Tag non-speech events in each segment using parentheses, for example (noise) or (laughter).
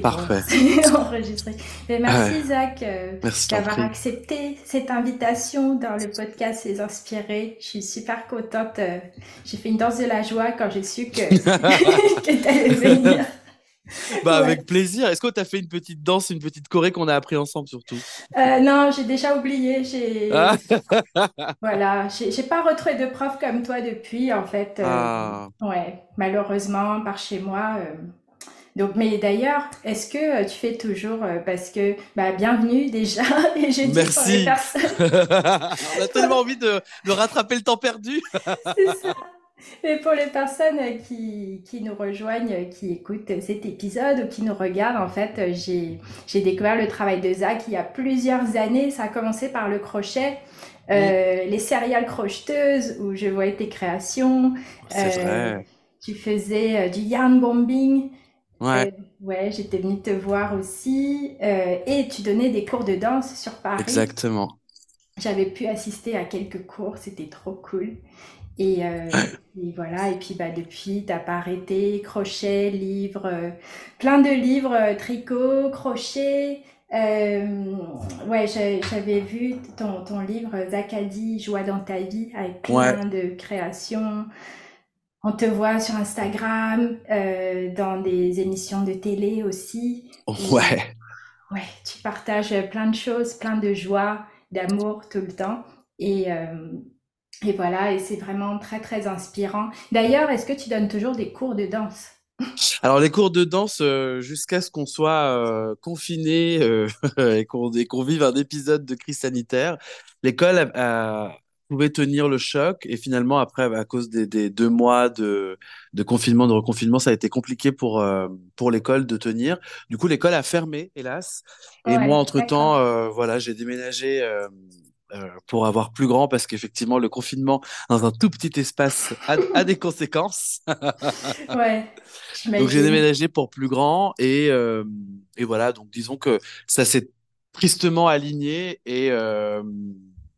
Parfait. (laughs) enregistré. merci Zach euh, d'avoir accepté cette invitation dans le podcast Les Inspirés. Je suis super contente. Euh, j'ai fait une danse de la joie quand j'ai su que, (laughs) (laughs) que tu allais venir. Bah, Avec plaisir. Est-ce que tu as fait une petite danse, une petite choré qu'on a appris ensemble surtout? Euh, Non, j'ai déjà oublié. J'ai ah. voilà, j'ai pas retrouvé de prof comme toi depuis en fait. Ah. Ouais, malheureusement par chez moi. Donc, mais d'ailleurs, est-ce que euh, tu fais toujours, euh, parce que, bah, bienvenue déjà, (laughs) et je dis Merci. (laughs) On a tellement envie de, de, rattraper le temps perdu. (laughs) C'est ça. Et pour les personnes qui, qui, nous rejoignent, qui écoutent cet épisode ou qui nous regardent, en fait, j'ai découvert le travail de Zach il y a plusieurs années. Ça a commencé par le crochet. Euh, les céréales crocheteuses où je voyais tes créations. C'est vrai. Tu faisais du yarn bombing. Ouais. ouais, j'étais venue te voir aussi. Euh, et tu donnais des cours de danse sur Paris. Exactement. J'avais pu assister à quelques cours, c'était trop cool. Et, euh, et, voilà, et puis bah, depuis, t'as pas arrêté, crochet, livres, euh, plein de livres, tricot, crochet. ouais, j'avais vu ton, ton livre Zakadi, Joie dans ta vie, avec plein de créations. On te voit sur Instagram, euh, dans des émissions de télé aussi. Ouais. ouais, tu partages plein de choses, plein de joie, d'amour tout le temps. Et, euh, et voilà, et c'est vraiment très, très inspirant. D'ailleurs, est-ce que tu donnes toujours des cours de danse? Alors les cours de danse euh, jusqu'à ce qu'on soit confiné (laughs) et qu'on vive un épisode de crise sanitaire, l'école a, pouvait tenir le choc. Et finalement, après, à cause des, deux mois de, de, confinement, de reconfinement, ça a été compliqué pour, euh, pour l'école de tenir. Du coup, l'école a fermé, hélas. Et moi, entre-temps, euh, voilà, j'ai déménagé. Euh, pour avoir plus grand parce qu'effectivement le confinement dans un tout petit espace a, des conséquences. (laughs) ouais. Donc j'ai déménagé pour plus grand et, et voilà donc disons que ça s'est tristement aligné et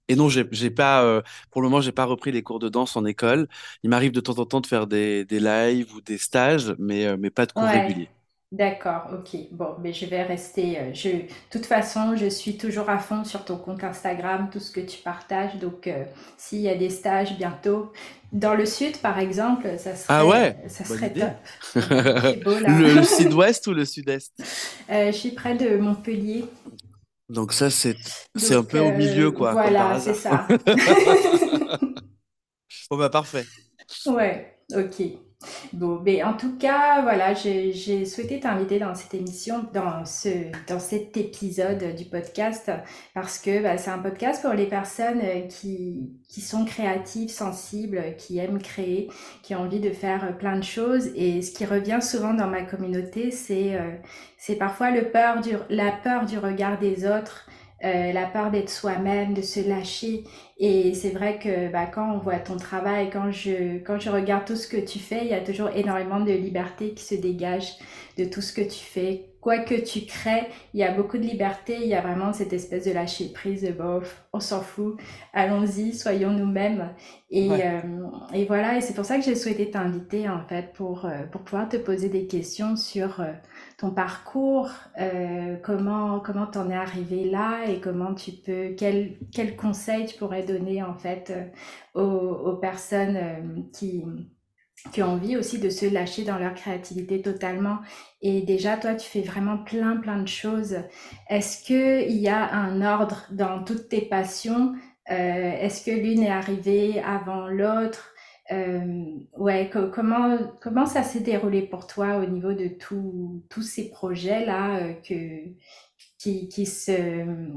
et non, j'ai pas, euh, pour le moment, j'ai pas repris les cours de danse en école. Il m'arrive de temps en temps de faire des, des lives ou des stages, mais, euh, mais pas de cours réguliers. D'accord, ok. Bon, mais je vais rester. Euh, je, de toute façon, je suis toujours à fond sur ton compte Instagram, tout ce que tu partages. Donc, s'il y a des stages bientôt dans le sud, par exemple, ça serait, ah ouais, ça serait top. (laughs) le, sud-ouest ou le sud-est? Je suis près de Montpellier. Donc ça, c'est c'est un peu au milieu, quoi. Voilà, c'est ça. (laughs) bon, bah parfait. Ouais, ok. Bon, mais en tout cas, voilà, j'ai souhaité t'inviter dans cette émission, dans, ce, dans cet épisode du podcast, parce que bah, c'est un podcast pour les personnes euh, qui, sont créatives, sensibles, qui aiment créer, qui ont envie de faire plein de choses. Et ce qui revient souvent dans ma communauté, c'est euh, parfois la peur du regard des autres, euh, la peur d'être soi-même, de se lâcher. Et c'est vrai que bah, quand on voit ton travail, quand je, quand je regarde tout ce que tu fais, il y a toujours énormément de liberté qui se dégage de tout ce que tu fais. Quoi que tu crées, il y a beaucoup de liberté, il y a vraiment cette espèce de lâcher prise, de bon, on s'en fout, allons-y, soyons nous-mêmes. Et, euh, et voilà, et c'est pour ça que j'ai souhaité t'inviter en fait pour, euh, pour pouvoir te poser des questions sur ton parcours, euh, comment comment t'en es arrivé là et comment tu peux quel quel conseil tu pourrais donner en fait euh, aux, personnes euh, qui qui ont envie aussi de se lâcher dans leur créativité totalement. Et déjà, toi, tu fais vraiment plein, plein de choses. Est-ce qu'il y a un ordre dans toutes tes passions? Est-ce que l'une est arrivée avant l'autre? Ouais, comment comment ça s'est déroulé pour toi au niveau de tous ces projets-là que qui, qui, se,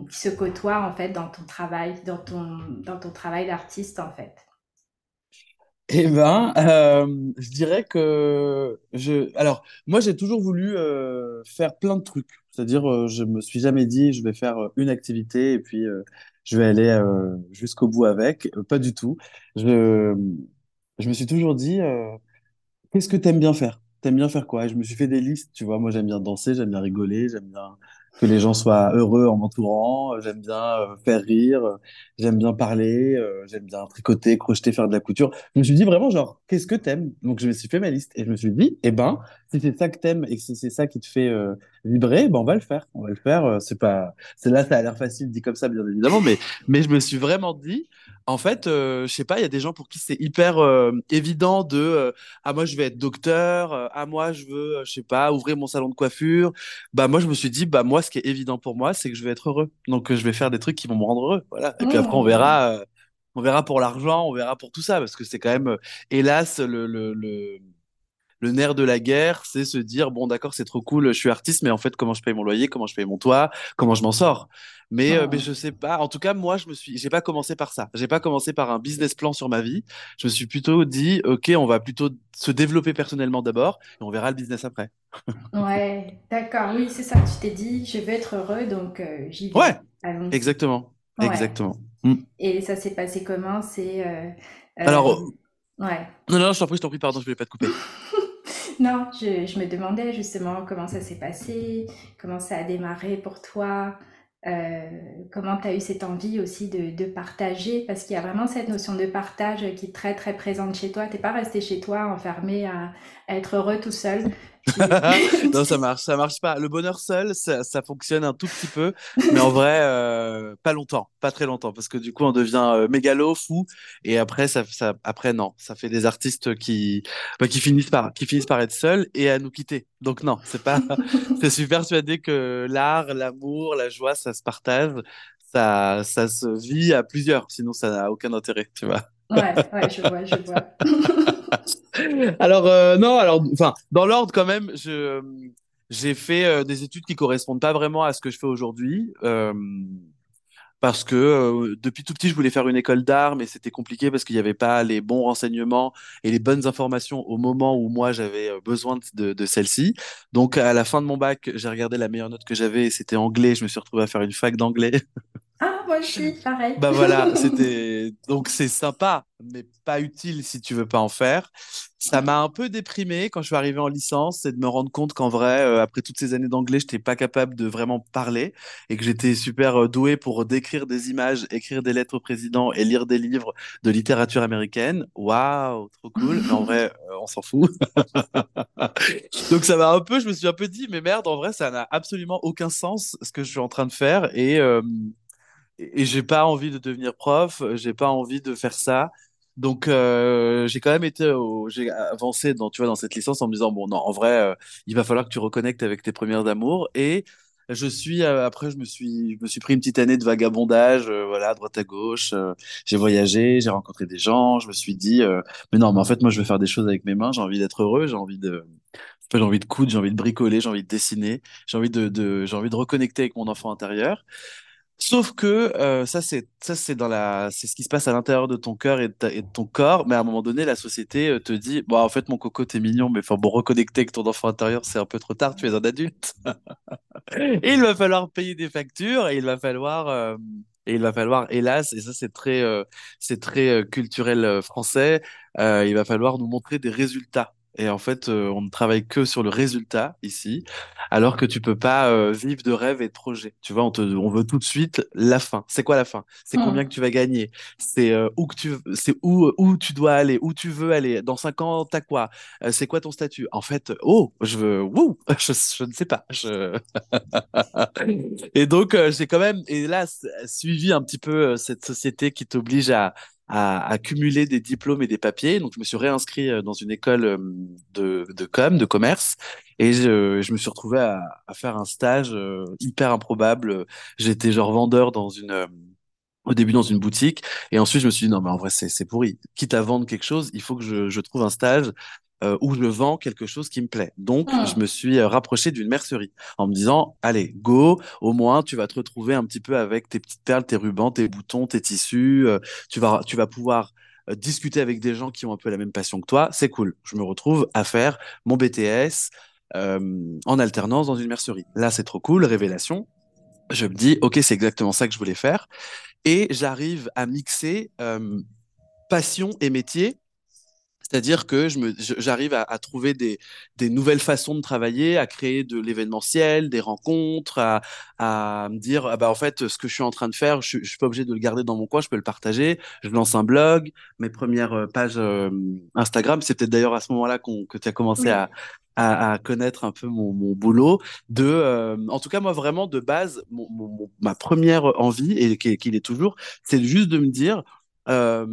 qui se côtoient en fait dans ton travail, dans ton, dans ton travail d'artiste en fait? Eh ben, euh, je dirais que je. Alors, moi, j'ai toujours voulu euh, faire plein de trucs. C'est-à-dire, euh, je me suis jamais dit, je vais faire une activité et puis je vais aller jusqu'au bout avec. Pas du tout. Je, je me suis toujours dit, qu'est-ce que t'aimes bien faire? T'aimes bien faire quoi? Et je me suis fait des listes. Tu vois, moi, j'aime bien danser, j'aime bien rigoler, j'aime bien que les gens soient heureux en m'entourant. J'aime bien euh, faire rire, j'aime bien parler, euh, j'aime bien tricoter, crocheter, faire de la couture. Je me suis dit vraiment genre, qu'est-ce que t'aimes? Donc je me suis fait ma liste et je me suis dit, eh ben, si c'est ça que t'aimes et que c'est ça qui te fait euh, vibrer, ben on va le faire. On va le faire. c'est pas, c'est là, ça a l'air facile dit comme ça, bien évidemment, mais mais je me suis vraiment dit, en fait, euh, je sais pas, il y a des gens pour qui c'est hyper euh, évident de euh, ah moi je vais être docteur, ah moi je veux je sais pas ouvrir mon salon de coiffure. Bah moi je me suis dit bah moi ce qui est évident pour moi c'est que je vais être heureux. Donc je vais faire des trucs qui vont me rendre heureux, voilà. Et puis après on mmh. verra on verra pour l'argent, on verra pour tout ça parce que c'est quand même hélas le, le, le le nerf de la guerre, c'est se dire bon d'accord c'est trop cool, je suis artiste, mais en fait comment je paye mon loyer, comment je paye mon toit, comment je m'en sors. Mais, euh, mais je sais pas. En tout cas moi je me suis, j'ai pas commencé par ça. J'ai pas commencé par un business plan sur ma vie. Je me suis plutôt dit ok on va plutôt se développer personnellement d'abord et on verra le business après. ouais d'accord oui c'est ça. Tu t'es dit je veux être heureux donc euh, j'y vais. Ouais exactement exactement. Mm. Et ça s'est passé comment? C'est euh, alors. Ouais. Non, non, je t'en prie, je t'en prie, pardon, je voulais pas te couper. (laughs) Non, je, me demandais justement comment ça s'est passé, comment ça a démarré pour toi, euh, comment tu as eu cette envie aussi de, partager, parce qu'il y a vraiment cette notion de partage qui est très très présente chez toi. Tu n'es pas resté chez toi enfermé à, être heureux tout seul. (laughs) non, ça (laughs) marche, ça marche pas. Le bonheur seul, ça, ça fonctionne un tout petit peu, mais en vrai, euh, pas longtemps, pas très longtemps, parce que du coup, on devient euh, mégalo, fou, et après, ça, ça, après non, ça fait des artistes qui, bah, qui finissent par, qui finissent par être seuls et à nous quitter. Donc non, c'est pas, (laughs) je suis persuadé que l'art, l'amour, la joie, ça se partage, ça, ça se vit à plusieurs, sinon ça n'a aucun intérêt, tu vois. Ouais, ouais, je vois, je vois. (laughs) alors euh, non, alors enfin dans l'ordre quand même, je j'ai fait euh, des études qui correspondent pas vraiment à ce que je fais aujourd'hui. Euh, parce que euh, depuis tout petit, je voulais faire une école d'art, mais c'était compliqué parce qu'il n'y avait pas les bons renseignements et les bonnes informations au moment où moi j'avais besoin de, de celle-ci. Donc à la fin de mon bac, j'ai regardé la meilleure note que j'avais c'était anglais. Je me suis retrouvé à faire une fac d'anglais. Ah, moi aussi, pareil. Bah voilà, (laughs) c'était donc c'est sympa, mais pas utile si tu veux pas en faire. Ça m'a un peu déprimé quand je suis arrivé en licence, c'est de me rendre compte qu'en vrai, euh, après toutes ces années d'anglais, je n'étais pas capable de vraiment parler et que j'étais super euh, doué pour décrire des images, écrire des lettres au président et lire des livres de littérature américaine. Waouh, trop cool. Mais en vrai, euh, on s'en fout. (laughs) Donc ça m'a un peu, je me suis un peu dit, mais merde, en vrai, ça n'a absolument aucun sens ce que je suis en train de faire et et j'ai pas envie de devenir prof, j'ai pas envie de faire ça. Donc euh, j'ai quand même été, j'ai avancé dans, tu vois, dans cette licence en me disant bon non, en vrai, euh, il va falloir que tu reconnectes avec tes premières amours. Et je suis euh, après, je me suis, je me suis pris une petite année de vagabondage, voilà, droite à gauche. j'ai voyagé, j'ai rencontré des gens. Je me suis dit mais non, mais en fait moi je veux faire des choses avec mes mains. J'ai envie d'être heureux, j'ai envie de j'ai envie de coudre, j'ai envie de bricoler, j'ai envie de dessiner, j'ai envie de j'ai envie de reconnecter avec mon enfant intérieur. Sauf que euh, ça c'est ça c'est dans la c'est ce qui se passe à l'intérieur de ton cœur et, de ton corps, mais à un moment donné la société euh, te dit bon en fait mon coco t'es mignon mais bon reconnecter avec ton enfant intérieur c'est un peu trop tard tu es un adulte. (laughs) Et il va falloir payer des factures et il va falloir euh, et il va falloir hélas et ça c'est très c'est très culturel français il va falloir nous montrer des résultats et en fait, euh, on ne travaille que sur le résultat ici, alors que tu peux pas euh, vivre de rêves et de projets. Tu vois, on, te, on veut tout de suite la fin. C'est quoi la fin? C'est hmm. combien que tu vas gagner? C'est euh, où que tu, c'est où où tu dois aller, où tu veux aller? Dans cinq ans, t'as quoi? C'est quoi ton statut? En fait, oh, je veux, wouh, (laughs) je, je ne sais pas. Je... (laughs) et donc, j'ai quand même, et là, suivi un petit peu cette société qui t'oblige à à, à, cumuler des diplômes et des papiers. Donc, je me suis réinscrit euh, dans une école euh, de, de com, de commerce, et je, je me suis retrouvé à, à faire un stage euh, hyper improbable. J'étais genre vendeur dans une au début dans une boutique. Et ensuite, je me suis dit, non, mais en vrai, c'est pourri. Quitte à vendre quelque chose, il faut que je, je trouve un stage euh, où je vends quelque chose qui me plaît. Donc, Hmm. je me suis euh, rapproché d'une mercerie en me disant, allez, go, au moins, tu vas te retrouver un petit peu avec tes petites perles, tes rubans, tes boutons, tes tissus. euh, tu vas, tu vas pouvoir euh, discuter avec des gens qui ont un peu la même passion que toi. C'est cool. Je me retrouve à faire mon BTS en alternance dans une mercerie. Là, c'est trop cool, révélation. Je me dis, ok, c'est exactement ça que je voulais faire. Et j'arrive à mixer euh, passion et métier c'est-à-dire que j'arrive à, à trouver des, des nouvelles façons de travailler, à créer de l'événementiel, des rencontres, à, à me dire, ah bah en fait, ce que je suis en train de faire, je, je suis pas obligé de le garder dans mon coin, je peux le partager. Je lance un blog, mes premières euh, pages euh, Instagram, c'est peut-être d'ailleurs à ce moment-là qu'on, que tu as commencé Oui. à, à, à connaître un peu mon, mon boulot. De, euh, en tout cas, moi, vraiment, de base, mon, mon- mon- ma première envie, et qu'il qu'il est toujours, c'est juste de me dire, euh,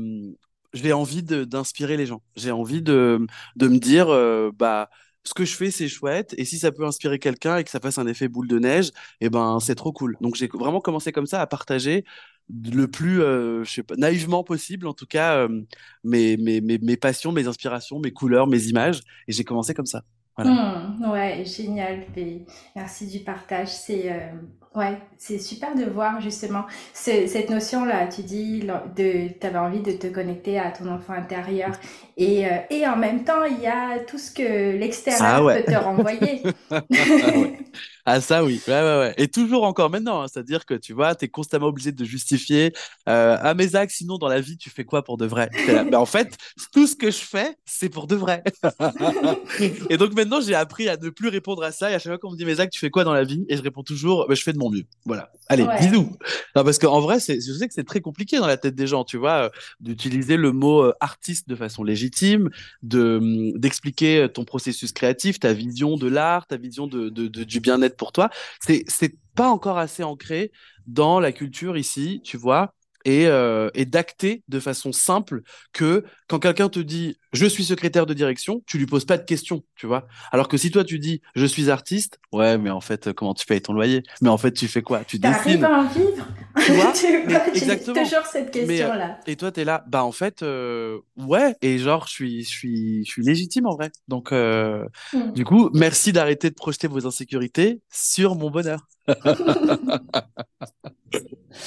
j'ai envie d'inspirer les gens. J'ai envie de, de me dire, euh, bah, ce que je fais, c'est chouette. Et si ça peut inspirer quelqu'un et que ça fasse un effet boule de neige, eh ben, c'est trop cool. Donc, j'ai vraiment commencé comme ça à partager le plus, euh, naïvement possible, en tout cas, euh, mes, mes, mes, passions, mes inspirations, mes couleurs, mes images. Et j'ai commencé comme ça. Hmm, ouais, génial. Merci du partage. C'est ouais, c'est super de voir justement ce- cette notion-là. Tu dis l'en- de, t'avais envie de te connecter à ton enfant intérieur et, euh, et en même temps, il y a tout ce que l'extérieur ouais. peut te renvoyer. (laughs) Ah ouais. Ah ça oui, ouais, ouais, ouais. Et toujours encore maintenant, hein. c'est-à-dire que tu vois, tu es constamment obligé de justifier euh, à mes actes, sinon dans la vie, tu fais quoi pour de vrai? T'es là, Mais en fait, tout ce que je fais, c'est pour de vrai. (laughs) Et donc maintenant, j'ai appris à ne plus répondre à ça. Et à chaque fois qu'on me dit mes actes, tu fais quoi dans la vie? Et je réponds toujours, bah, je fais de mon mieux. Voilà. Allez, Ouais. bisous. Non, parce qu'en vrai, c'est, je sais que c'est très compliqué dans la tête des gens, tu vois, euh, d'utiliser le mot euh, artiste de façon légitime, de, hum, d'expliquer euh, ton processus créatif, ta vision de l'art, ta vision de, de- de- du bien-être pour toi. C'est, c'est pas encore assez ancré dans la culture ici, tu vois. Et, euh, et d'acter de façon simple que quand quelqu'un te dit je suis secrétaire de direction, tu lui poses pas de questions, tu vois. Alors que si toi tu dis je suis artiste, ouais, mais en fait, comment tu payes ton loyer? Mais en fait, tu fais quoi? Tu dessines, à en vivre? tu vois? (laughs) Tu exactement. toujours cette euh, question-là. et toi, t'es là, bah en fait, euh, ouais, et genre, je suis, je suis, je suis légitime en vrai. Donc, euh, Hmm. du coup, merci d'arrêter de projeter vos insécurités sur mon bonheur. (laughs)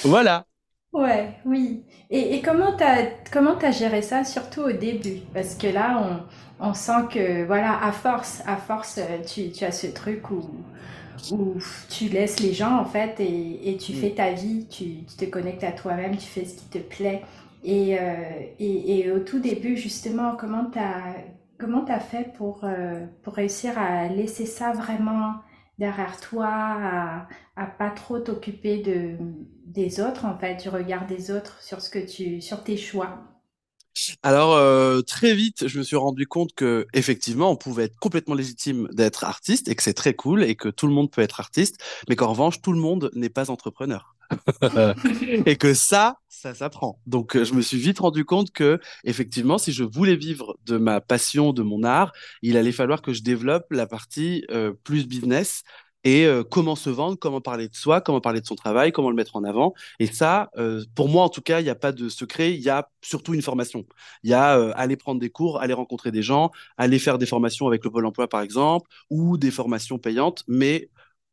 Voilà. Ouais, oui. Et, et comment t'as, comment t'as géré ça, surtout au début? Parce que là, on, on sent que, voilà, à force, à force, euh, tu, tu as ce truc où, où tu laisses les gens, en fait, et, et tu Mm. fais ta vie, tu, tu te connectes à toi-même, tu fais ce qui te plaît. Et, euh, et, et au tout début, justement, comment t'as, comment t'as fait pour, euh, pour réussir à laisser ça vraiment derrière toi, à, à pas trop t'occuper de, des autres, en fait, du regard des autres sur ce que tu, sur tes choix. Alors, euh, très vite, je me suis rendu compte que effectivement, on pouvait être complètement légitime d'être artiste et que c'est très cool et que tout le monde peut être artiste, mais qu'en revanche, tout le monde n'est pas entrepreneur. (laughs) et que ça, ça s'apprend. Donc, euh, je me suis vite rendu compte que, effectivement, si je voulais vivre de ma passion, de mon art, il allait falloir que je développe la partie euh, plus business et euh, comment se vendre, comment parler de soi, comment parler de son travail, comment le mettre en avant. Et ça, pour moi, en tout cas, il n'y a pas de secret. Il y a surtout une formation. Il y a aller prendre des cours, aller rencontrer des gens, aller faire des formations avec le Pôle emploi, par exemple, ou des formations payantes. Mais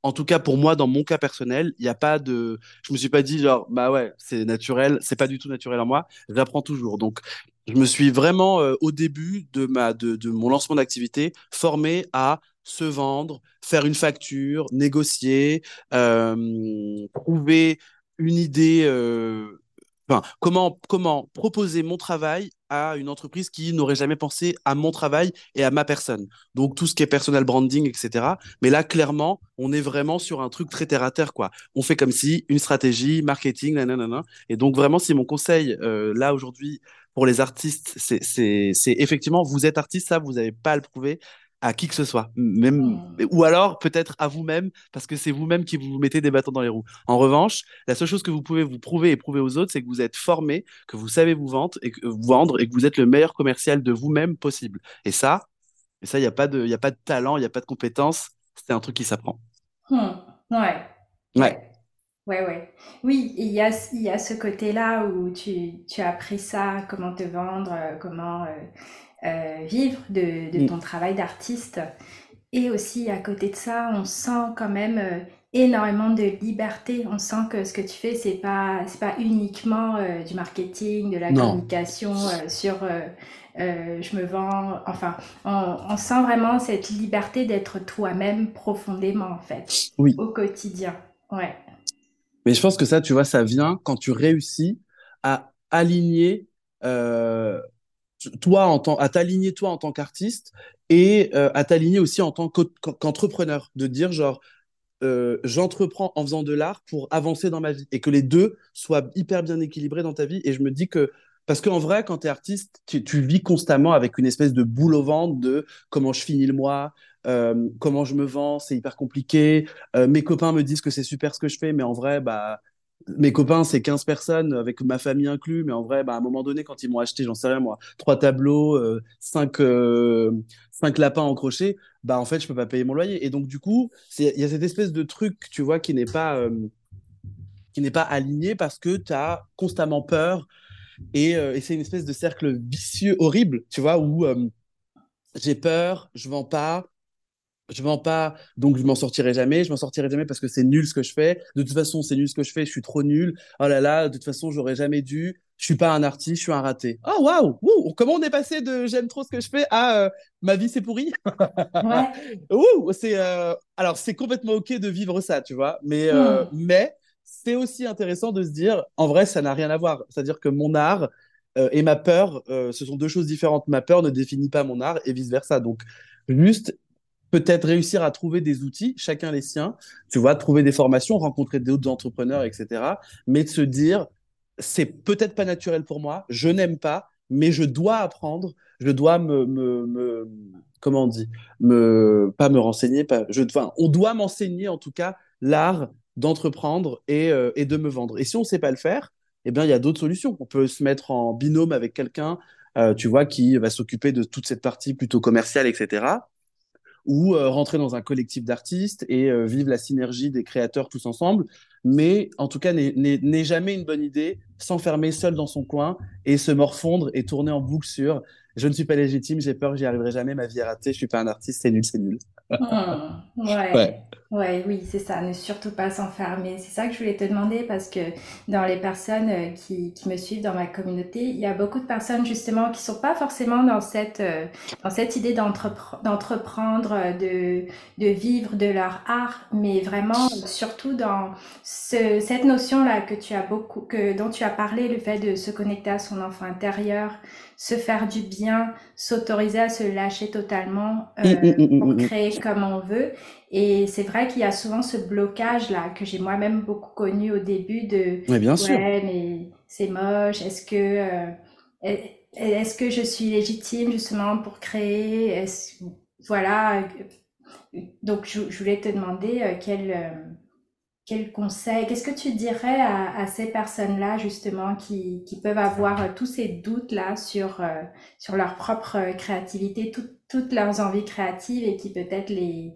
en tout cas, pour moi, dans mon cas personnel, il n'y a pas de. Je me suis pas dit genre, bah ouais, c'est naturel. C'est pas du tout naturel en moi. J'apprends toujours. Donc, je me suis vraiment euh, au début de ma de, de mon lancement d'activité formé à se vendre, faire une facture, négocier, euh, trouver une idée. euh, Comment, proposer mon travail à une entreprise qui n'aurait jamais pensé à mon travail et à ma personne. Donc, tout ce qui est personal branding, etc. Mais là, clairement, on est vraiment sur un truc très terre à terre, quoi. On fait comme si une stratégie, marketing, nanana. Et donc, vraiment, si mon conseil, euh, là, aujourd'hui, pour les artistes, c'est effectivement, vous êtes artiste, ça, vous n'avez pas à le prouver à qui que ce soit, même, ou alors peut-être à vous-même, parce que c'est vous-même qui vous mettez des bâtons dans les roues. En revanche, la seule chose que vous pouvez vous prouver et prouver aux autres, c'est que vous êtes formé, que vous savez vous vendre et que, vous vendre et que vous êtes le meilleur commercial de vous-même possible. Et ça, et ça, il n'y a pas de, il a pas de talent, il n'y a pas de compétence. C'est un truc qui s'apprend. Hmm. Ouais, Ouais. ouais. Ouais. Oui, il y a, il y a ce côté-là où tu, tu as appris ça, comment te vendre, euh, comment euh, euh, vivre de, de Mm. ton travail d'artiste. Et aussi, à côté de ça, on sent quand même euh, énormément de liberté. On sent que ce que tu fais, c'est pas, c'est pas uniquement euh, du marketing, de la Non, communication euh, sur euh, je me vends. Enfin, on, on sent vraiment cette liberté d'être toi-même profondément, en fait, oui. au quotidien. Ouais. Mais je pense que ça, tu vois, ça vient quand tu réussis à aligner toi à t'aligner toi en tant qu'artiste et euh, à t'aligner aussi en tant qu'entrepreneur, de dire genre euh, j'entreprends en faisant de l'art pour avancer dans ma vie et que les deux soient hyper bien équilibrés dans ta vie. Et je me dis que, parce qu'en vrai, quand tu es artiste, tu, vis constamment avec une espèce de boule au ventre de comment je finis le mois, euh, comment je me vends, c'est hyper compliqué. Mes copains me disent que c'est super ce que je fais, mais en vrai, bah, mes copains, c'est 15 personnes, avec ma famille inclus, mais en vrai, bah, à un moment donné, quand ils m'ont acheté, j'en sais rien moi, trois tableaux, euh, cinq, euh, cinq lapins en crochet, bah en fait, je peux pas payer mon loyer. Et donc, du coup, il y a cette espèce de truc, tu vois, qui n'est pas, euh, pas aligné parce que tu as constamment peur. Et, et c'est une espèce de cercle vicieux horrible, tu vois, où j'ai peur, je vends pas, je vends pas, donc je m'en sortirai jamais. Je m'en sortirai jamais parce que c'est nul ce que je fais. De toute façon, c'est nul ce que je fais. Je suis trop nul. Oh là là, de toute façon, j'aurais jamais dû. Je suis pas un artiste, je suis un raté. Oh waouh, comment on est passé de j'aime trop ce que je fais à euh, ma vie c'est pourri? Ouais. (laughs) C'est euh, alors c'est complètement ok de vivre ça, tu vois. Mais euh, Hmm. mais c'est aussi intéressant de se dire, en vrai, ça n'a rien à voir. C'est-à-dire que mon art et ma peur, euh, ce sont deux choses différentes. Ma peur ne définit pas mon art et vice versa. Donc juste peut-être réussir à trouver des outils, chacun les siens, tu vois, trouver des formations, rencontrer d'autres entrepreneurs, etc. Mais de se dire, c'est peut-être pas naturel pour moi, je n'aime pas, mais je dois apprendre, je dois me, me, me comment on dit, me, pas me renseigner, pas, je, enfin, on doit m'enseigner en tout cas l'art d'entreprendre et, euh, de me vendre. Et si on ne sait pas le faire, eh bien, il y a d'autres solutions. On peut se mettre en binôme avec quelqu'un, euh, tu vois, qui va s'occuper de toute cette partie plutôt commerciale, etc ou euh, rentrer dans un collectif d'artistes et euh, vivre la synergie des créateurs tous ensemble. Mais en tout cas, n'est jamais une bonne idée s'enfermer seul dans son coin et se morfondre et tourner en boucle sur je ne suis pas légitime, j'ai peur, j'y arriverai jamais, ma vie est ratée, je suis pas un artiste, c'est nul, c'est nul. Hmm, Ouais. ouais, ouais, oui, c'est ça, ne surtout pas s'enfermer. C'est ça que je voulais te demander parce que dans les personnes euh, qui, qui me suivent dans ma communauté, il y a beaucoup de personnes justement qui sont pas forcément dans cette, euh, dans cette idée d'entrepre- d'entreprendre, euh, de, de vivre de leur art, mais vraiment euh, surtout dans ce, cette notion-là que tu as beaucoup, que, dont tu as parlé, le fait de se connecter à son enfant intérieur, se faire du bien, s'autoriser à se lâcher totalement. Mm, mm, euh, mm, pour créer comme on veut. Et c'est vrai qu'il y a souvent ce blocage-là que j'ai moi-même beaucoup connu au début de Mais bien sûr. ouais, mais c'est moche, est-ce que euh, est- est-ce que je suis légitime justement pour créer? Est-ce, voilà. Donc je, je voulais te demander euh, quel euh, quel conseil, qu'est-ce que tu dirais à, à ces personnes-là justement qui, qui peuvent avoir euh, tous ces doutes-là sur, euh, sur leur propre euh, créativité, tout- toutes leurs envies créatives et qui peut-être les,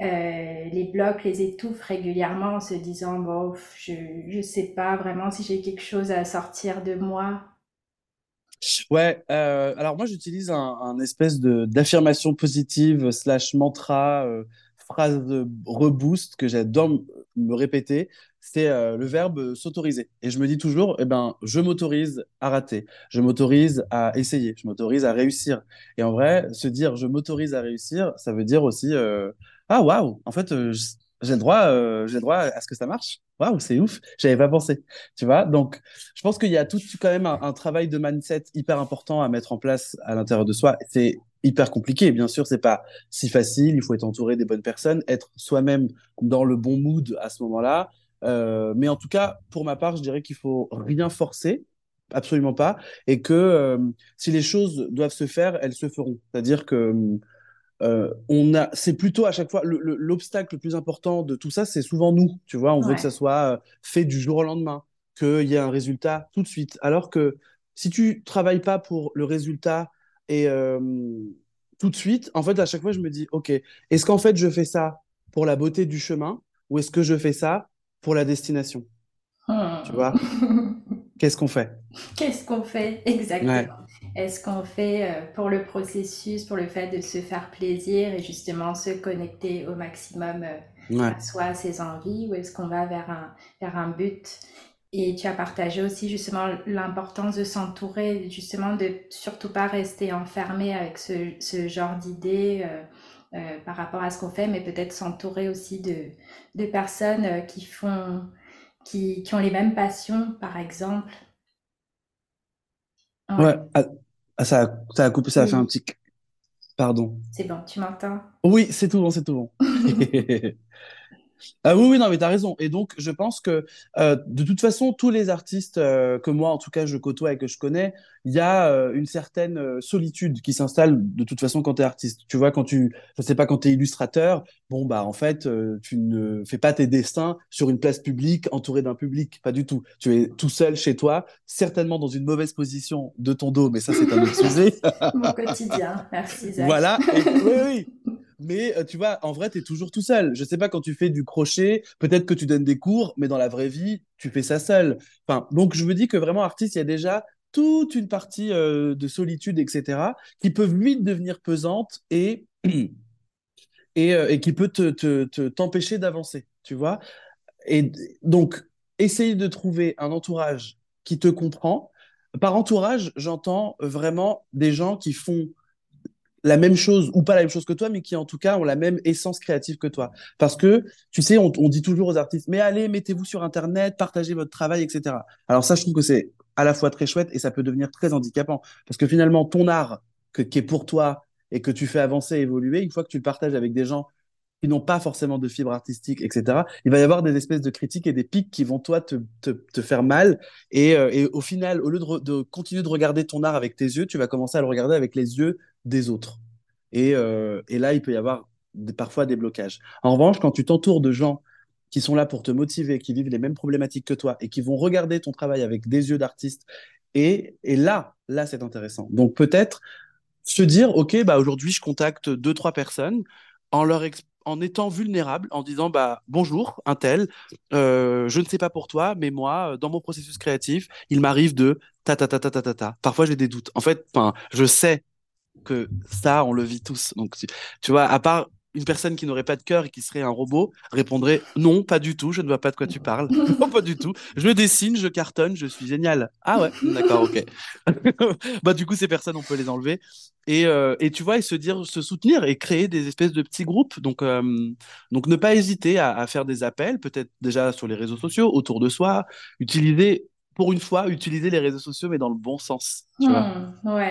euh, les bloquent, les étouffent régulièrement en se disant, bon, je, je sais pas vraiment si j'ai quelque chose à sortir de moi. Ouais, euh, alors moi j'utilise un, un espèce de d'affirmation positive slash mantra, euh, phrase de reboost que j'adore me répéter. C'est le verbe s'autoriser. Et je me dis toujours, eh ben, je m'autorise à rater, je m'autorise à essayer, je m'autorise à réussir. Et en vrai, se dire je m'autorise à réussir, ça veut dire aussi, ah waouh, en fait, euh, j'ai le droit, euh, j'ai droit à ce que ça marche. Waouh, c'est ouf, j'avais pas pensé. Tu vois, donc je pense qu'il y a tout quand même un, travail de mindset hyper important à mettre en place à l'intérieur de soi. C'est hyper compliqué, bien sûr, c'est pas si facile. Il faut être entouré des bonnes personnes, être soi-même dans le bon mood à ce moment-là. Euh, mais en tout cas, pour ma part, je dirais qu'il faut rien forcer, absolument pas, et que si les choses doivent se faire, elles se feront. C'est-à-dire que euh, on a, c'est plutôt à chaque fois le- le- l'obstacle le plus important de tout ça, c'est souvent nous. Tu vois, on veut que ça soit euh, fait du jour au lendemain, qu'il y ait un résultat tout de suite. Alors que si tu travailles pas pour le résultat et euh, tout de suite, en fait, à chaque fois, je me dis, ok, est-ce qu'en fait je fais ça pour la beauté du chemin ou est-ce que je fais ça pour la destination? Tu vois? (laughs) Qu'est-ce qu'on fait? Qu'est-ce qu'on fait? Exactement Est-ce qu'on fait euh, pour le processus, pour le fait de se faire plaisir et justement se connecter au maximum euh, à soi, à ses envies, ou est-ce qu'on va vers un, vers un but? Et tu as partagé aussi justement l'importance de s'entourer, justement de surtout pas rester enfermé avec ce, ce genre d'idées euh, par rapport à ce qu'on fait, mais peut-être s'entourer aussi de, de personnes qui font qui, ont les mêmes passions, par exemple. Ouais, ah, ah, ça, a, ça a coupé, ça a fait un petit. Pardon. C'est bon, tu m'entends? Oui, c'est tout bon, c'est tout bon. (laughs) Ah oui, oui, non, mais tu as raison. Et donc, je pense que euh, de toute façon, tous les artistes euh, que moi, en tout cas, je côtoie et que je connais, il y a euh, une certaine solitude qui s'installe de toute façon quand tu es artiste. Tu vois, quand tu, je sais pas, quand tu es illustrateur, bon, bah, en fait, tu ne fais pas tes dessins sur une place publique entouré d'un public, pas du tout. Tu es tout seul chez toi, certainement dans une mauvaise position de ton dos, mais ça, c'est un autre (laughs) sujet. Mon quotidien, merci Zach. Voilà, oui, oui (laughs) mais euh, tu vois, en vrai, tu es toujours tout seul. Je sais pas, quand tu fais du crochet, peut-être que tu donnes des cours, mais dans la vraie vie, tu fais ça seul. Enfin, donc, je me dis que vraiment, artiste, il y a déjà toute une partie euh, de solitude, etc., qui peuvent vite devenir pesante et, (clears throat) et, euh, et qui peut te, te, t'empêcher d'avancer, tu vois. Et donc, essayer de trouver un entourage qui te comprend. Par entourage, j'entends vraiment des gens qui font la même chose ou pas la même chose que toi, mais qui en tout cas ont la même essence créative que toi. Parce que, tu sais, on, dit toujours aux artistes, mais allez, mettez-vous sur Internet, partagez votre travail, etc. Alors ça, je trouve que c'est à la fois très chouette et ça peut devenir très handicapant. Parce que finalement, ton art que, qui est pour toi et que tu fais avancer, évoluer, une fois que tu le partages avec des gens qui n'ont pas forcément de fibre artistique, etc., il va y avoir des espèces de critiques et des pics qui vont, toi, te, te, faire mal. Et, euh, et, au final, au lieu de, de, continuer de regarder ton art avec tes yeux, tu vas commencer à le regarder avec les yeux des autres. Et, euh, et là, il peut y avoir parfois des blocages. En revanche, quand tu t'entoures de gens qui sont là pour te motiver, qui vivent les mêmes problématiques que toi et qui vont regarder ton travail avec des yeux d'artiste, et, et là, là, c'est intéressant. Donc peut-être se dire, OK, bah, aujourd'hui, je contacte deux, trois personnes en leur en étant vulnérable, en disant bah bonjour, un tel, euh, je ne sais pas pour toi, mais moi, dans mon processus créatif, il m'arrive de ta ta ta ta ta ta ta. Parfois, j'ai des doutes. En fait, je sais que ça, on le vit tous. Donc, tu, vois, à part une personne qui n'aurait pas de cœur et qui serait un robot répondrait non, pas du tout, je ne vois pas de quoi tu parles. (laughs) non, pas du tout. Je dessine, je cartonne, je suis génial. Ah ouais, d'accord, ok. (laughs) bah du coup, ces personnes, on peut les enlever. Et, euh, et, tu vois, et se dire, se soutenir et créer des espèces de petits groupes. Donc, euh, donc ne pas hésiter à, à faire des appels, peut-être déjà sur les réseaux sociaux, autour de soi, utiliser pour une fois, utiliser les réseaux sociaux, mais dans le bon sens. Tu vois hmm, ouais,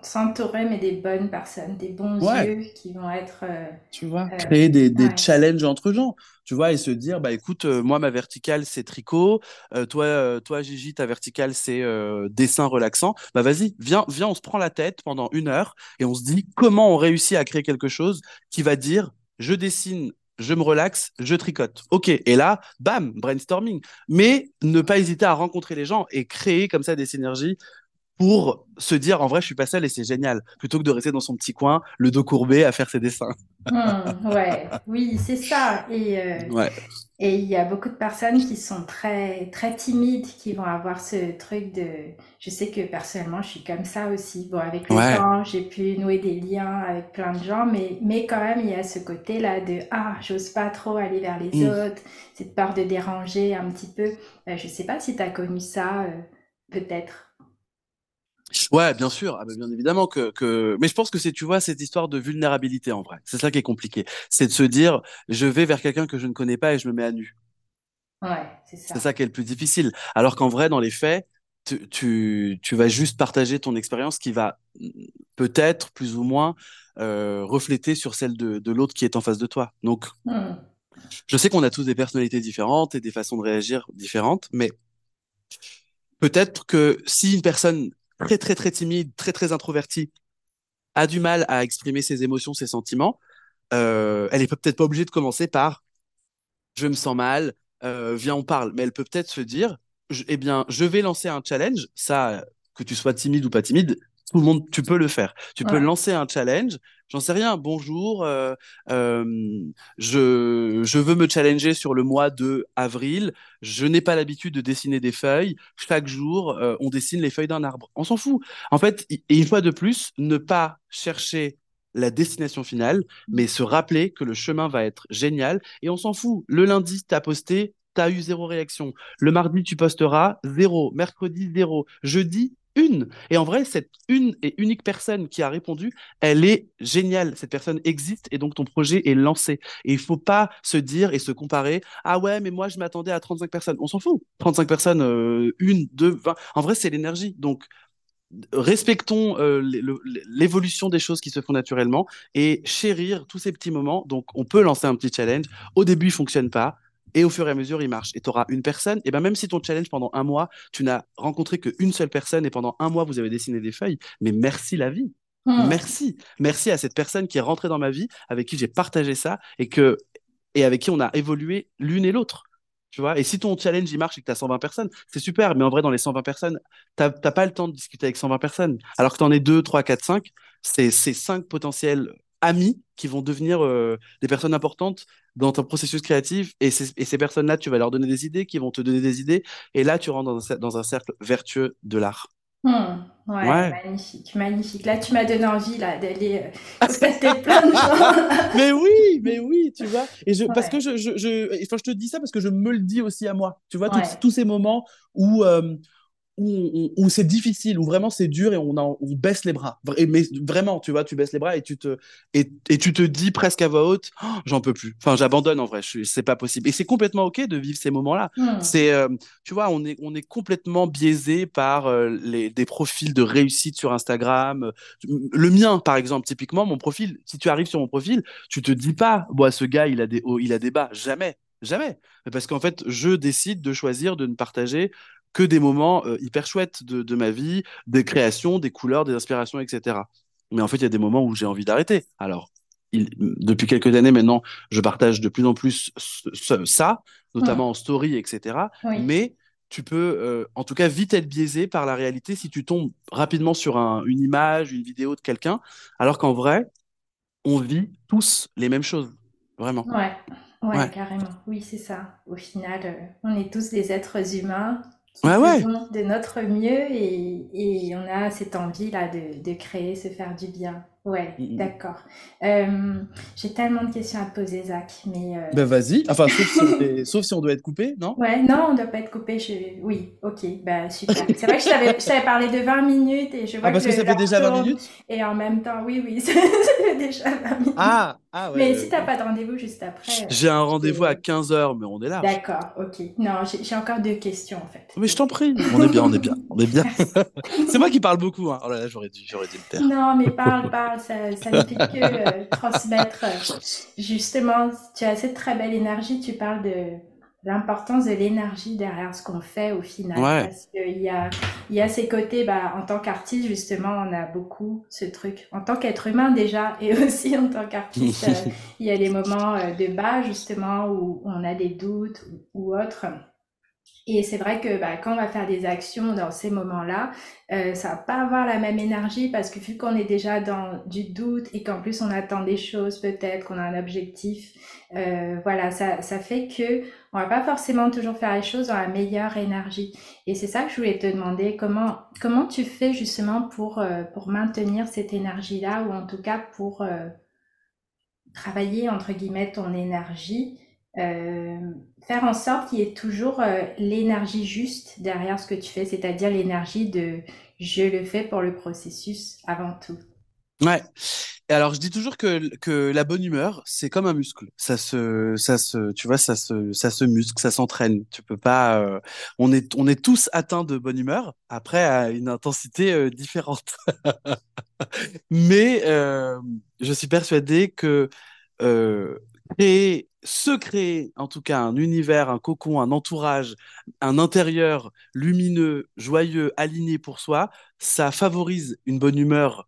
s'entourer, mais des bonnes personnes, des bons yeux qui vont être. Euh, tu vois, euh, créer des, des challenges entre gens, tu vois, et se dire, bah écoute, euh, moi, ma verticale, c'est tricot, toi, toi, Gigi, ta verticale, c'est dessin relaxant. Bah vas-y, viens, viens, on se prend la tête pendant une heure et on se dit comment on réussit à créer quelque chose qui va dire, je dessine je me relaxe, je tricote. Ok, et là, bam, brainstorming. Mais ne pas hésiter à rencontrer les gens et créer comme ça des synergies pour se dire en vrai je suis pas seul et c'est génial. Plutôt que de rester dans son petit coin le dos courbé à faire ses dessins. Mmh, ouais, oui c'est ça. Et euh, et il y a beaucoup de personnes qui sont très très timides qui vont avoir ce truc de je sais que personnellement je suis comme ça aussi. Bon avec le temps j'ai pu nouer des liens avec plein de gens mais mais quand même il y a ce côté là de ah j'ose pas trop aller vers les mmh. autres cette peur de déranger un petit peu. Euh, je sais pas si tu as connu ça euh, peut-être Ouais, bien sûr, ah, bah, bien évidemment que, que, mais je pense que c'est, tu vois, cette histoire de vulnérabilité en vrai. C'est ça qui est compliqué. C'est de se dire, je vais vers quelqu'un que je ne connais pas et je me mets à nu. Ouais, c'est ça. C'est ça qui est le plus difficile. Alors qu'en vrai, dans les faits, tu, tu, tu vas juste partager ton expérience qui va mm, peut-être plus ou moins euh, refléter sur celle de, de l'autre qui est en face de toi. Donc, mmh. je sais qu'on a tous des personnalités différentes et des façons de réagir différentes, mais peut-être que si une personne très très très timide, très très introvertie, a du mal à exprimer ses émotions, ses sentiments, euh, elle est peut-être pas obligée de commencer par je me sens mal, euh, viens on parle, mais elle peut peut-être se dire eh bien je vais lancer un challenge, ça que tu sois timide ou pas timide, tout le monde, tu peux le faire. Tu peux lancer un challenge. J'en sais rien. Bonjour, euh, euh, je, veux me challenger sur le mois de avril. Je n'ai pas l'habitude de dessiner des feuilles. Chaque jour, euh, on dessine les feuilles d'un arbre. On s'en fout. En fait, et une fois de plus, ne pas chercher la destination finale, mais se rappeler que le chemin va être génial. Et on s'en fout. Le lundi, tu as posté, tu as eu zéro réaction. Le mardi, tu posteras zéro. Mercredi, zéro. Jeudi, une. Et en vrai, cette une et unique personne qui a répondu, elle est géniale. Cette personne existe et donc ton projet est lancé. Et il faut pas se dire et se comparer. Ah ouais, mais moi, je m'attendais à 35 personnes. On s'en fout. 35 personnes, euh, une, deux, vingt. En vrai, c'est l'énergie. Donc, respectons euh, l'évolution des choses qui se font naturellement et chérir tous ces petits moments. Donc, on peut lancer un petit challenge. Au début, il fonctionne pas. Et au fur et à mesure, il marche. Et tu auras une personne. Et ben même si ton challenge pendant un mois, tu n'as rencontré qu'une seule personne et pendant un mois, vous avez dessiné des feuilles, mais merci la vie. Mmh. Merci. Merci à cette personne qui est rentrée dans ma vie, avec qui j'ai partagé ça et, que, et avec qui on a évolué l'une et l'autre. Tu vois? Et si ton challenge il marche et que tu as 120 personnes, c'est super. Mais en vrai, dans les 120 personnes, tu n'as pas le temps de discuter avec 120 personnes. Alors que tu en es 2, 3, 4, 5, c'est 5 potentiels amis qui vont devenir euh, des personnes importantes dans ton processus créatif. Et, et ces personnes-là, tu vas leur donner des idées, qui vont te donner des idées. Et là, tu rentres dans un, dans un cercle vertueux de l'art. Mmh, ouais, ouais, magnifique, magnifique. Là, tu m'as donné envie là d'aller euh, (laughs) plein de gens. (laughs) mais oui, mais oui, tu vois. Et je, ouais. parce que je, je, je, enfin, je te dis ça parce que je me le dis aussi à moi. Tu vois, Ouais. tous, tous ces moments où, euh, où, où, où c'est difficile, où vraiment c'est dur et on, a, on baisse les bras. Et- Mais vraiment, tu vois, tu baisses les bras et tu te, et, et tu te dis presque à voix haute, Oh, j'en peux plus. Enfin, j'abandonne en vrai. C'est pas possible. Et c'est complètement ok de vivre ces moments-là. Mmh. C'est, euh, tu vois, on est, on est complètement biaisé par euh, les, des profils de réussite sur Instagram. Le mien, par exemple, typiquement, mon profil, si tu arrives sur mon profil, tu te dis pas, bon, ce gars, il a des hauts, il a des bas. Jamais, jamais. Mais Parce qu'en fait, je décide de choisir de ne partager que des moments euh, hyper chouettes de, de ma vie, des créations, des couleurs, des inspirations, etc. Mais en fait, il y a des moments où j'ai envie d'arrêter. Alors, il- depuis quelques années maintenant, je partage de plus en plus ce- ce- ça, notamment en story, etc. Oui. Mais tu peux, euh, en tout cas, vite être biaisé par la réalité si tu tombes rapidement sur un- une image, une vidéo de quelqu'un, alors qu'en vrai, on vit tous les mêmes choses. Vraiment. Ouais, ouais, Ouais. carrément. Oui, c'est ça. Au final, euh, on est tous des êtres humains qui Ouais, de notre mieux et, et on a cette envie-là de, de créer, se faire du bien. Ouais, Mm, mm. d'accord. Euh, j'ai tellement de questions à te poser, Zach, mais... euh, Ben vas-y. Enfin, sauf si, on est- (laughs) sauf si on doit être coupé, non? Ouais, non, on ne doit pas être coupé. Je... Oui, ok, bah super. C'est vrai que je t'avais, je t'avais parlé de 20 minutes et je vois Ah, parce que que ça fait déjà 20 tourne. minutes? Et en même temps, oui, oui, (laughs) ça fait déjà 20 minutes. Ah, ah ouais. Mais ouais, si t'as pas de rendez-vous juste après, euh, J'ai un je rendez-vous à peux... 15h, mais on est large. D'accord, ok. Non, j'ai j'ai encore deux questions en fait. Mais je t'en prie. On est bien, on est bien, on est bien. (laughs) C'est moi qui parle beaucoup, hein. Oh là là, j'aurais dû, j'aurais dû le taire. Non, mais parle, parle, ça, ça ne fait que euh, transmettre. justement, tu as cette très belle énergie, tu parles de l'importance de l'énergie derrière ce qu'on fait au final. Ouais. Parce qu'il y a, il y a ces côtés, bah, en tant qu'artiste, justement, on a beaucoup ce truc. En tant qu'être humain déjà, et (laughs) aussi en tant qu'artiste, euh, (laughs) il y a les moments euh, de bas, justement, où on a des doutes ou, ou autres. Et c'est vrai que bah, quand on va faire des actions dans ces moments-là, euh, ça va pas avoir la même énergie parce que vu qu'on est déjà dans du doute et qu'en plus on attend des choses peut-être, qu'on a un objectif, euh, voilà, ça, ça fait que on va pas forcément toujours faire les choses dans la meilleure énergie. Et c'est ça que je voulais te demander, comment comment tu fais justement pour euh, pour maintenir cette énergie-là ou en tout cas pour euh, travailler entre guillemets ton énergie, faire en sorte qu'il y ait toujours euh, l'énergie juste derrière ce que tu fais, c'est-à-dire l'énergie de je le fais pour le processus avant tout. Ouais. Et alors, je dis toujours que, que la bonne humeur, c'est comme un muscle. Ça se, ça se, tu vois, ça se, ça se muscle, ça s'entraîne. Tu peux pas, euh, on est, on est tous atteints de bonne humeur, après à une intensité euh, différente. (laughs) Mais euh, je suis persuadé que euh, créer, se créer, en tout cas, un univers, un cocon, un entourage, un intérieur lumineux, joyeux, aligné pour soi, ça favorise une bonne humeur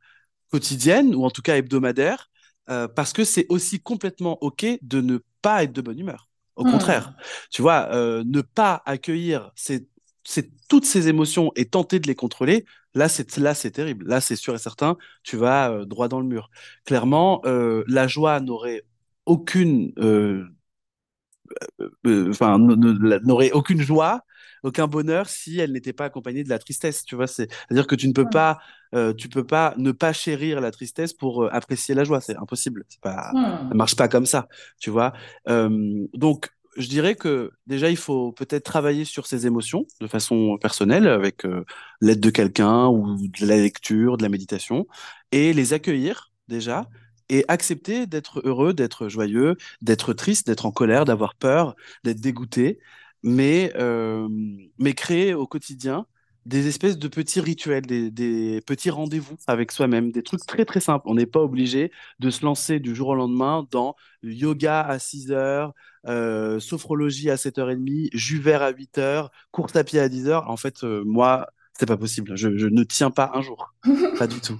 quotidienne ou en tout cas hebdomadaire, euh, parce que c'est aussi complètement OK de ne pas être de bonne humeur. Au Hmm. contraire, tu vois, euh, ne pas accueillir ces, ces- toutes ces émotions et tenter de les contrôler, Là, c'est là, c'est terrible. Là, c'est sûr et certain, tu vas euh, droit dans le mur. Clairement, la joie n'aurait aucune, euh, euh, enfin, n'aurait aucune joie, aucun bonheur si elle n'était pas accompagnée de la tristesse. Tu vois, c'est, à dire que tu ne peux pas, euh, tu peux pas ne pas chérir la tristesse pour euh, apprécier la joie. C'est impossible. C'est pas, ça Hmm. marche pas comme ça. Tu vois. Euh, donc, je dirais que déjà, il faut peut-être travailler sur ses émotions de façon personnelle avec l'aide de quelqu'un ou de la lecture, de la méditation, et les accueillir déjà. Et accepter d'être heureux, d'être joyeux, d'être triste, d'être en colère, d'avoir peur, d'être dégoûté, mais, euh, mais créer au quotidien des espèces de petits rituels, des, des petits rendez-vous avec soi-même, des trucs très très simples. On n'est pas obligé de se lancer du jour au lendemain dans yoga à 6 heures, euh, sophrologie à 7h30, jus vert à 8 heures, course à pied à 10 heures. En fait, euh, moi, c'est pas possible. Je, je ne tiens pas un jour. (laughs) Pas du tout.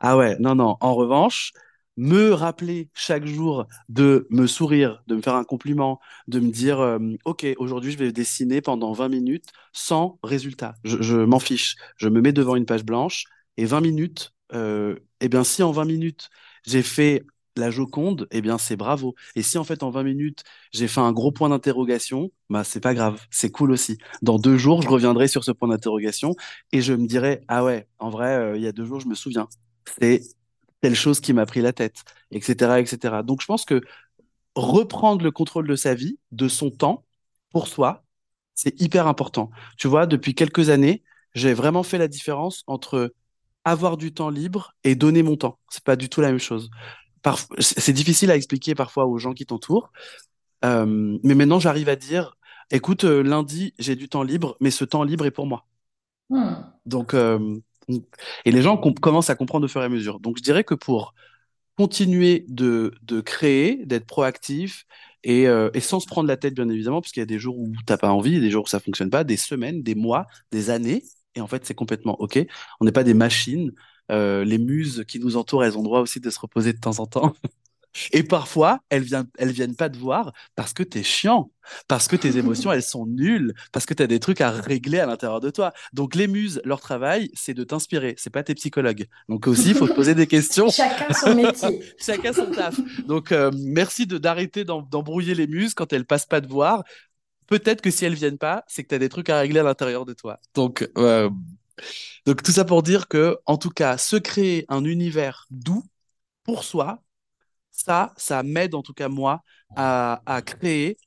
Ah ouais, non, non. En revanche, me rappeler chaque jour de me sourire, de me faire un compliment, de me dire, euh, OK, aujourd'hui, je vais dessiner pendant 20 minutes sans résultat. Je, m'en fiche. Je me mets devant une page blanche et 20 minutes, euh, eh bien, si en 20 minutes, j'ai fait la Joconde, eh bien, c'est bravo. Et si en fait, en 20 minutes, j'ai fait un gros point d'interrogation, bah, c'est pas grave. C'est cool aussi. Dans deux jours, je reviendrai sur ce point d'interrogation et je me dirai, ah ouais, en vrai, euh, il y a deux jours, je me souviens. C'est telle chose qui m'a pris la tête, etc., etc. Donc, je pense que reprendre le contrôle de sa vie, de son temps, pour soi, c'est hyper important. Tu vois, depuis quelques années, j'ai vraiment fait la différence entre avoir du temps libre et donner mon temps. C'est pas du tout la même chose. Parf- c'est difficile à expliquer parfois aux gens qui t'entourent, euh, mais maintenant j'arrive à dire, écoute, euh, lundi j'ai du temps libre, mais ce temps libre est pour moi. Hmm. Donc, euh, et les gens com- commencent à comprendre au fur et à mesure. Donc, je dirais que pour continuer de, créer, d'être proactif et, euh, et sans se prendre la tête, bien évidemment, parce qu'il y a des jours où t'as pas envie, des jours où ça fonctionne pas, des semaines, des mois, des années, et en fait, c'est complètement OK. On n'est pas des machines. Euh, les muses qui nous entourent, elles ont droit aussi de se reposer de temps en temps. (laughs) Et parfois, elles viennent, elles viennent pas te voir parce que t'es chiant, parce que tes (laughs) émotions, elles sont nulles, parce que t'as des trucs à régler à l'intérieur de toi. Donc, les muses, leur travail, c'est de t'inspirer. C'est pas tes psychologues. Donc aussi, il faut te poser des questions. (laughs) Chacun son métier. (laughs) Chacun son taf. Donc, euh, merci de d'arrêter d'em- d'embrouiller les muses quand elles passent pas te voir. Peut-être que si elles viennent pas, c'est que tu as des trucs à régler à l'intérieur de toi. Donc, euh, donc tout ça pour dire que, en tout cas, se créer un univers doux pour soi, ça, ça m'aide en tout cas moi à, à créer,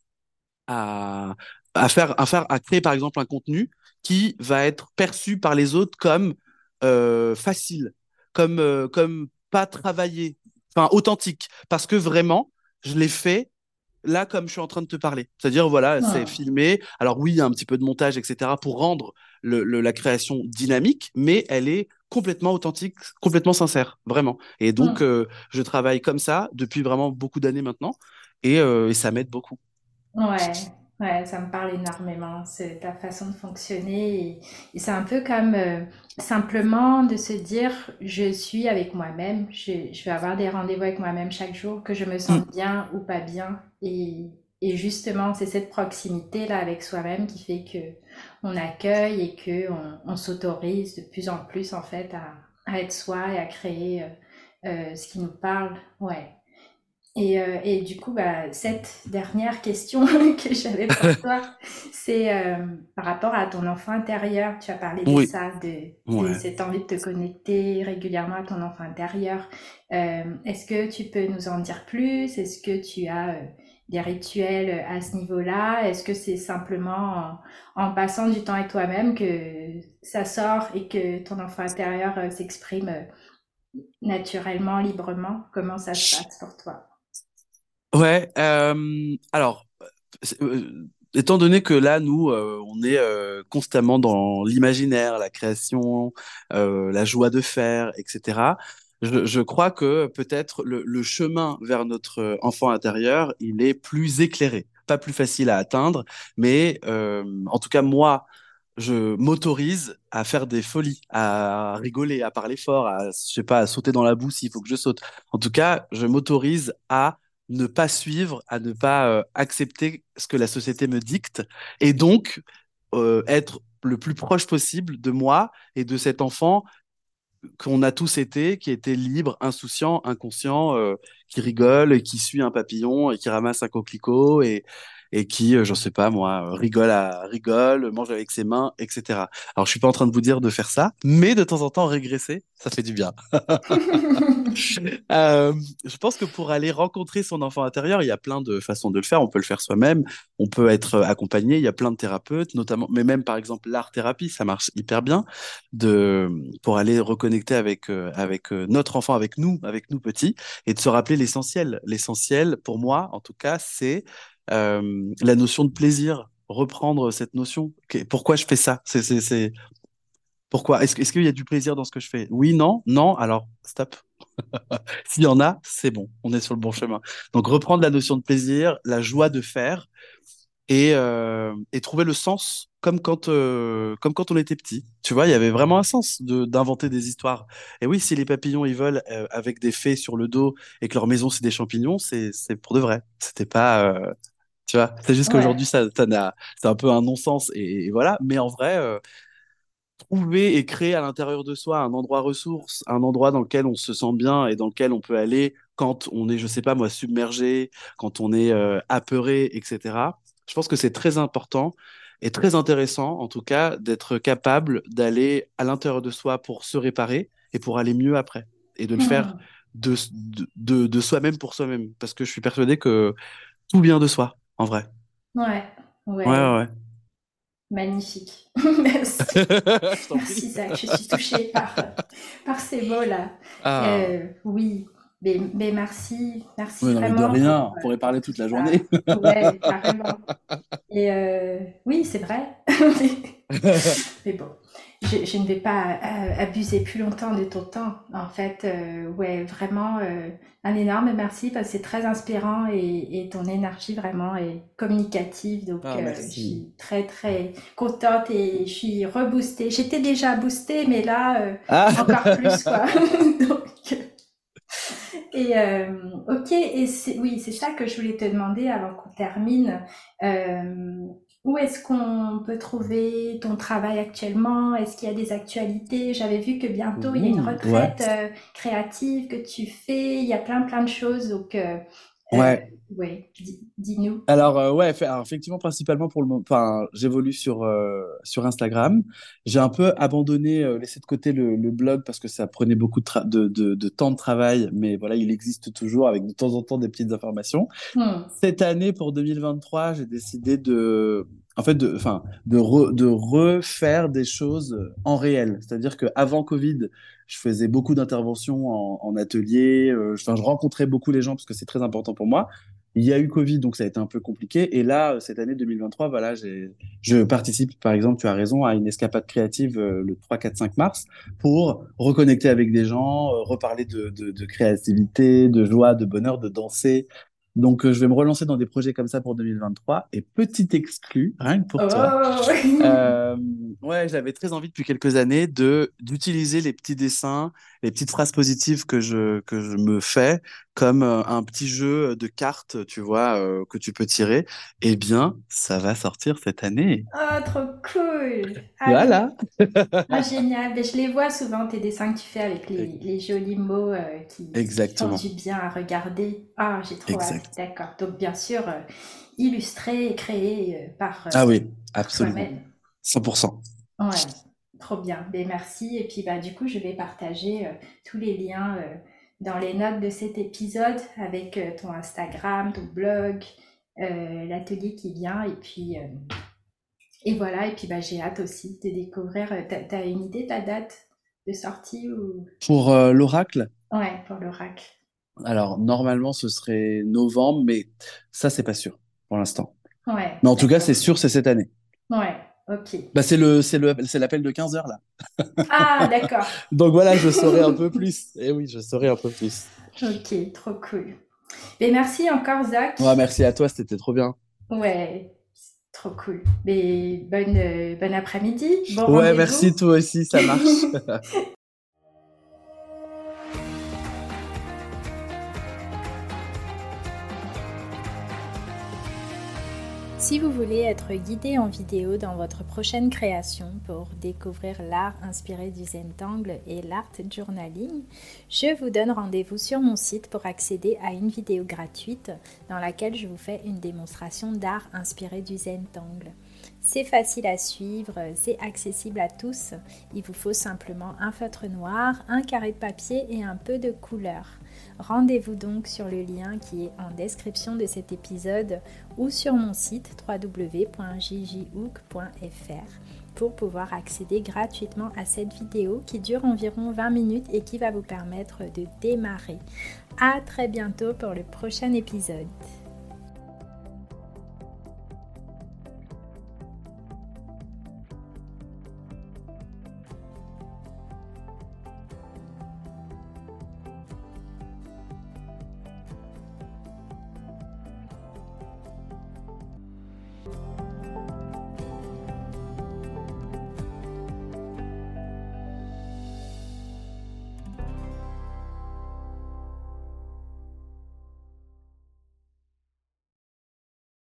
à, à faire, à faire, à créer par exemple un contenu qui va être perçu par les autres comme euh, facile, comme, euh, comme pas travaillé, enfin authentique, parce que vraiment, je l'ai fait là comme je suis en train de te parler. C'est-à-dire, voilà, c'est Hmm. filmé. Alors oui, il y a un petit peu de montage, etc., pour rendre le, le- la création dynamique, mais elle est complètement authentique, complètement sincère, vraiment. Et donc, Hmm. euh, je travaille comme ça depuis vraiment beaucoup d'années maintenant, et, euh, et ça m'aide beaucoup. Ouais, ouais, ça me parle énormément. C'est ta façon de fonctionner. Et, et c'est un peu comme euh, simplement de se dire, je suis avec moi-même. Je, je vais avoir des rendez-vous avec moi-même chaque jour, que je me Mm. sente bien ou pas bien. Et, et justement, c'est cette proximité-là avec soi-même qui fait que on accueille et que on, on s'autorise de plus en plus, en fait, à, à être soi et à créer euh, euh, ce qui nous parle. Ouais. Et, euh, et du coup, bah, cette dernière question (laughs) que j'avais pour (laughs) toi, c'est par rapport à ton enfant intérieur. Tu as parlé de ça, de, de cette envie de te connecter régulièrement à ton enfant intérieur. Est-ce que tu peux nous en dire plus? Est-ce que tu as des rituels à ce niveau-là? Est-ce que c'est simplement en, passant du temps avec toi-même que ça sort et que ton enfant intérieur euh, s'exprime euh, naturellement, librement? Comment ça se passe pour toi? Ouais, euh, alors, euh, étant donné que là, nous, euh, on est euh, constamment dans l'imaginaire, la création, euh, la joie de faire, etc., je, crois que peut-être le, chemin vers notre euh, enfant intérieur, il est plus éclairé, pas plus facile à atteindre, mais euh, en tout cas, moi, je m'autorise à faire des folies, à rigoler, à parler fort, à, je sais pas, à sauter dans la boue s'il faut que je saute. En tout cas, je m'autorise à ne pas suivre, à ne pas euh, accepter ce que la société me dicte, et donc être le plus proche possible de moi et de cet enfant qu'on a tous été, qui était libre, insouciant, inconscient, euh, qui rigole, qui suit un papillon et qui ramasse un coquelicot et, et qui, euh, j'en sais pas moi, rigole rigole, mange avec ses mains, etc. Alors je suis pas en train de vous dire de faire ça, mais de temps en temps régresser, ça fait du bien. (laughs) euh, je pense que pour aller rencontrer son enfant intérieur, il y a plein de façons de le faire. On peut le faire soi-même, on peut être accompagné. Il y a plein de thérapeutes, notamment, mais même par exemple l'art thérapie, ça marche hyper bien de pour aller reconnecter avec euh, avec euh, notre enfant, avec nous, avec nous petits, et de se rappeler l'essentiel. L'essentiel pour moi, en tout cas, c'est euh, la notion de plaisir, reprendre cette notion. Pourquoi je fais ça? C'est pourquoi? Est-ce qu'il y a du plaisir dans ce que je fais? Oui, non, non. Alors stop. (laughs) S'il y en a, c'est bon, on est sur le bon chemin. Donc reprendre la notion de plaisir, la joie de faire et, euh, et trouver le sens comme quand, euh, comme quand on était petit. Tu vois, il y avait vraiment un sens d'inventer des histoires. Et oui, si les papillons ils volent euh, avec des fées sur le dos et que leur maison c'est des champignons, c'est pour de vrai. C'était pas tu vois, c'est juste qu'aujourd'hui, ça, ça c'est un peu un non-sens. Et, voilà. Mais en vrai, trouver et créer à l'intérieur de soi un endroit ressource, un endroit dans lequel on se sent bien et dans lequel on peut aller quand on est, je sais pas moi, submergé, quand on est euh, apeuré, etc. Je pense que c'est très important et très intéressant, en tout cas, d'être capable d'aller à l'intérieur de soi pour se réparer et pour aller mieux après. Et de le faire mmh. de, de, de soi-même pour soi-même. Parce que je suis persuadé que tout vient de soi en vrai. Ouais, ouais. Ouais, ouais. Magnifique. (laughs) Merci. Merci Zach, je suis touchée par, par ces mots-là. Ah. Euh, oui, mais, mais, merci, merci ouais, vraiment. de rien, on pourrait parler toute la journée. (laughs) ouais, carrément. Et euh, oui, c'est vrai. (laughs) mais bon, je, ne vais pas euh, abuser plus longtemps de ton temps. En fait, euh, ouais, vraiment euh, un énorme merci parce que c'est très inspirant et, ton énergie vraiment est communicative. Donc, ah, je suis très, très contente et je suis reboostée. J'étais déjà boostée, mais là, ah. encore plus, quoi. (laughs) (laughs) donc, et ok, et oui, c'est ça que je voulais te demander avant qu'on termine. Où est-ce qu'on peut trouver ton travail actuellement? Est-ce qu'il y a des actualités? J'avais vu que bientôt il y a une retraite euh, créative que tu fais. Il y a plein plein de choses. Donc, euh, euh, ouais. ouais, dis-nous. Alors ouais, effectivement, principalement pour le moment, enfin, j'évolue sur sur Instagram. J'ai un peu abandonné, laissé de côté le, blog parce que ça prenait beaucoup de, de, de, temps de travail, mais voilà, il existe toujours avec de temps en temps des petites informations. Hmm. Cette année, pour 2023, j'ai décidé de en fait, de, enfin, de, de refaire des choses en réel. C'est-à-dire qu'avant Covid, je faisais beaucoup d'interventions en, atelier. Euh, je rencontrais beaucoup les gens parce que c'est très important pour moi. Il y a eu Covid, donc ça a été un peu compliqué. Et là, cette année 2023, voilà, je participe, par exemple, tu as raison, à une escapade créative euh, le 3, 4, 5 mars pour reconnecter avec des gens, euh, reparler de, de, créativité, de joie, de bonheur, de danser, donc, euh, je vais me relancer dans des projets comme ça pour 2023. Et petit exclu, rien que pour toi. Oh. euh, ouais, j'avais très envie depuis quelques années de d'utiliser les petits dessins, les petites phrases positives que je que je me fais comme euh, un petit jeu de cartes, tu vois, que tu peux tirer. Eh bien, ça va sortir cette année. Oh, trop cool. Ah voilà. (laughs) Ah, génial. Mais je les vois souvent tes dessins que tu fais avec les, les jolis mots qui, Exactement. font du bien à regarder. Ah, j'ai trop hâte. D'accord. Donc, bien sûr, euh, illustré et créé euh, par. Euh, ah oui, absolument. 100%. Ouais, trop bien. Ben, merci. Et puis, bah, du coup, je vais partager tous les liens dans les notes de cet épisode avec ton Instagram, ton blog, l'atelier qui vient. Et puis. Et voilà, et puis bah, j'ai hâte aussi de découvrir. Tu as, une idée de la date de sortie ou... Pour l'oracle? Ouais, pour l'oracle. Alors, normalement, ce serait novembre, mais ça, c'est pas sûr pour l'instant. Ouais. Mais en tout cas, c'est sûr, c'est cette année. Ouais, ok. Bah, c'est le, c'est le, c'est l'appel de 15 heures, là. Ah, d'accord. (laughs) Donc voilà, je saurai un peu plus. Et eh oui, je saurai un peu plus. Ok, trop cool. Et merci encore, Zach. Ouais, merci à toi, c'était trop bien. Ouais, trop cool. Mais bonne, euh, bon après-midi. Bon ouais, merci toi aussi, ça marche. (laughs) Si vous voulez être guidé en vidéo dans votre prochaine création pour découvrir l'art inspiré du Zentangle et l'art journaling, je vous donne rendez-vous sur mon site pour accéder à une vidéo gratuite dans laquelle je vous fais une démonstration d'art inspiré du Zentangle. C'est facile à suivre, c'est accessible à tous. Il vous faut simplement un feutre noir, un carré de papier et un peu de couleur. Rendez-vous donc sur le lien qui est en description de cet épisode ou sur mon site www.jjhook.fr pour pouvoir accéder gratuitement à cette vidéo qui dure environ 20 minutes et qui va vous permettre de démarrer. À très bientôt pour le prochain épisode.